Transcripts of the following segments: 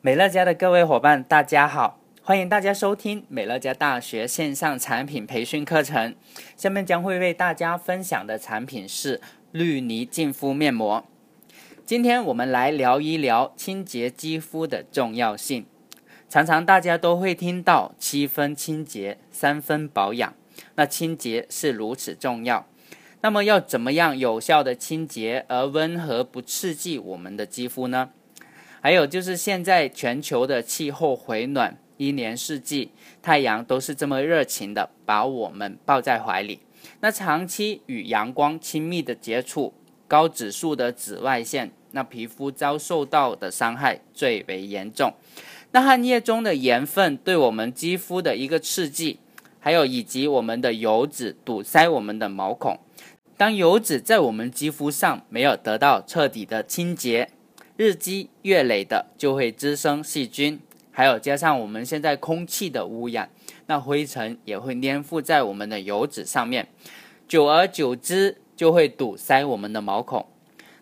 美乐家的各位伙伴，大家好，欢迎大家收听美乐家大学线上产品培训课程。下面将会为大家分享的产品是绿泥净肤面膜。今天我们来聊一聊清洁肌肤的重要性。常常大家都会听到七分清洁，三分保养。那清洁是如此重要，那么要怎么样有效的清洁而温和不刺激我们的肌肤呢？还有就是现在全球的气候回暖，一年四季太阳都是这么热情的把我们抱在怀里。那长期与阳光亲密的接触，高指数的紫外线，那皮肤遭受到的伤害最为严重。那汗液中的盐分对我们肌肤的一个刺激，还有以及我们的油脂堵塞我们的毛孔，当油脂在我们肌肤上没有得到彻底的清洁，日积月累的就会滋生细菌，还有加上我们现在空气的污染，那灰尘也会粘附在我们的油脂上面，久而久之就会堵塞我们的毛孔，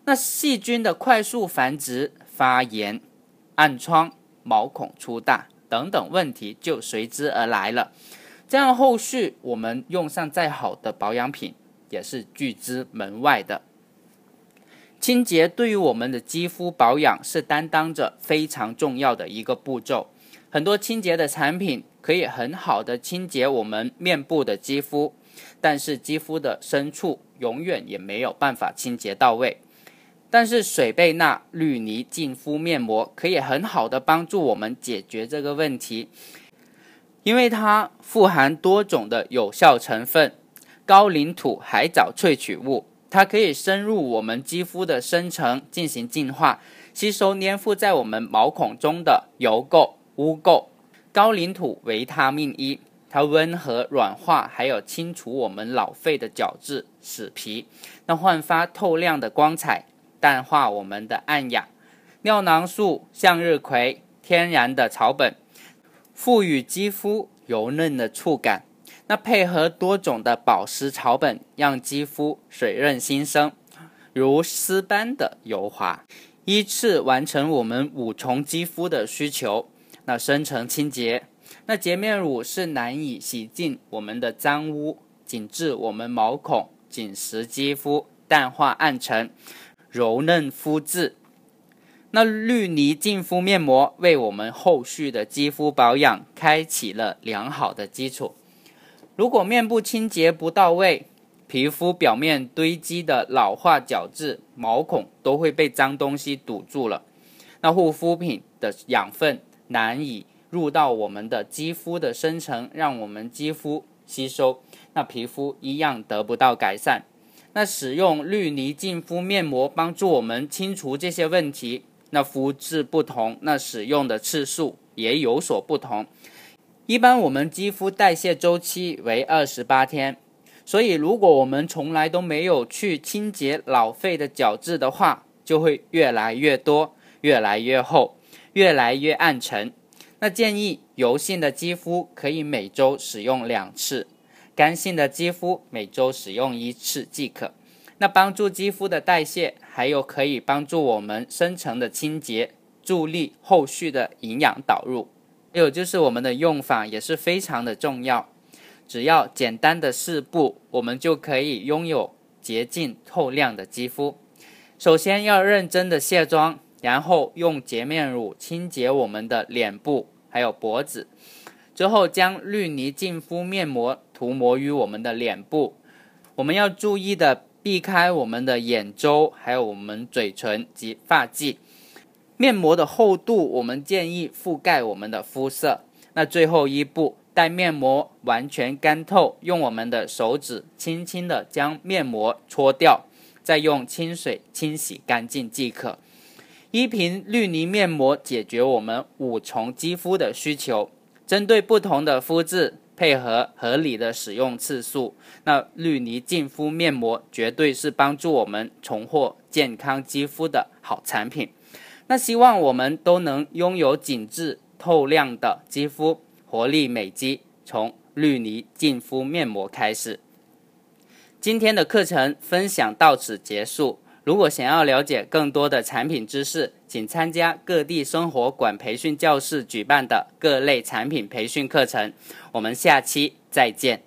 那细菌的快速繁殖、发炎、暗疮。毛孔粗大等等问题就随之而来了，这样后续我们用上再好的保养品也是拒之门外的。清洁对于我们的肌肤保养是担当着非常重要的一个步骤，很多清洁的产品可以很好的清洁我们面部的肌肤，但是肌肤的深处永远也没有办法清洁到位。但是水贝纳绿泥净肤面膜可以很好的帮助我们解决这个问题，因为它富含多种的有效成分，高岭土海藻萃取物，它可以深入我们肌肤的深层进行净化，吸收粘附在我们毛孔中的油垢、污垢。高岭土维他命 E，它温和软化，还有清除我们老废的角质、死皮，那焕发透亮的光彩。淡化我们的暗哑，尿囊素、向日葵，天然的草本，赋予肌肤油嫩的触感。那配合多种的保湿草本，让肌肤水润新生，如丝般的油滑，依次完成我们五重肌肤的需求。那深层清洁，那洁面乳是难以洗净我们的脏污，紧致我们毛孔，紧实肌肤，淡化暗沉。柔嫩肤质，那绿泥净肤面膜为我们后续的肌肤保养开启了良好的基础。如果面部清洁不到位，皮肤表面堆积的老化角质、毛孔都会被脏东西堵住了。那护肤品的养分难以入到我们的肌肤的深层，让我们肌肤吸收，那皮肤一样得不到改善。那使用绿泥净肤面膜帮助我们清除这些问题。那肤质不同，那使用的次数也有所不同。一般我们肌肤代谢周期为二十八天，所以如果我们从来都没有去清洁老废的角质的话，就会越来越多、越来越厚、越来越暗沉。那建议油性的肌肤可以每周使用两次。干性的肌肤每周使用一次即可。那帮助肌肤的代谢，还有可以帮助我们深层的清洁，助力后续的营养导入。还有就是我们的用法也是非常的重要，只要简单的四步，我们就可以拥有洁净透亮的肌肤。首先要认真的卸妆，然后用洁面乳清洁我们的脸部还有脖子。之后将绿泥净肤面膜涂抹于我们的脸部，我们要注意的避开我们的眼周，还有我们嘴唇及发际。面膜的厚度，我们建议覆盖我们的肤色。那最后一步，待面膜完全干透，用我们的手指轻轻的将面膜搓掉，再用清水清洗干净即可。一瓶绿泥面膜解决我们五重肌肤的需求。针对不同的肤质，配合合理的使用次数，那绿泥净肤面膜绝对是帮助我们重获健康肌肤的好产品。那希望我们都能拥有紧致透亮的肌肤，活力美肌，从绿泥净肤面膜开始。今天的课程分享到此结束。如果想要了解更多的产品知识，请参加各地生活馆培训教室举办的各类产品培训课程。我们下期再见。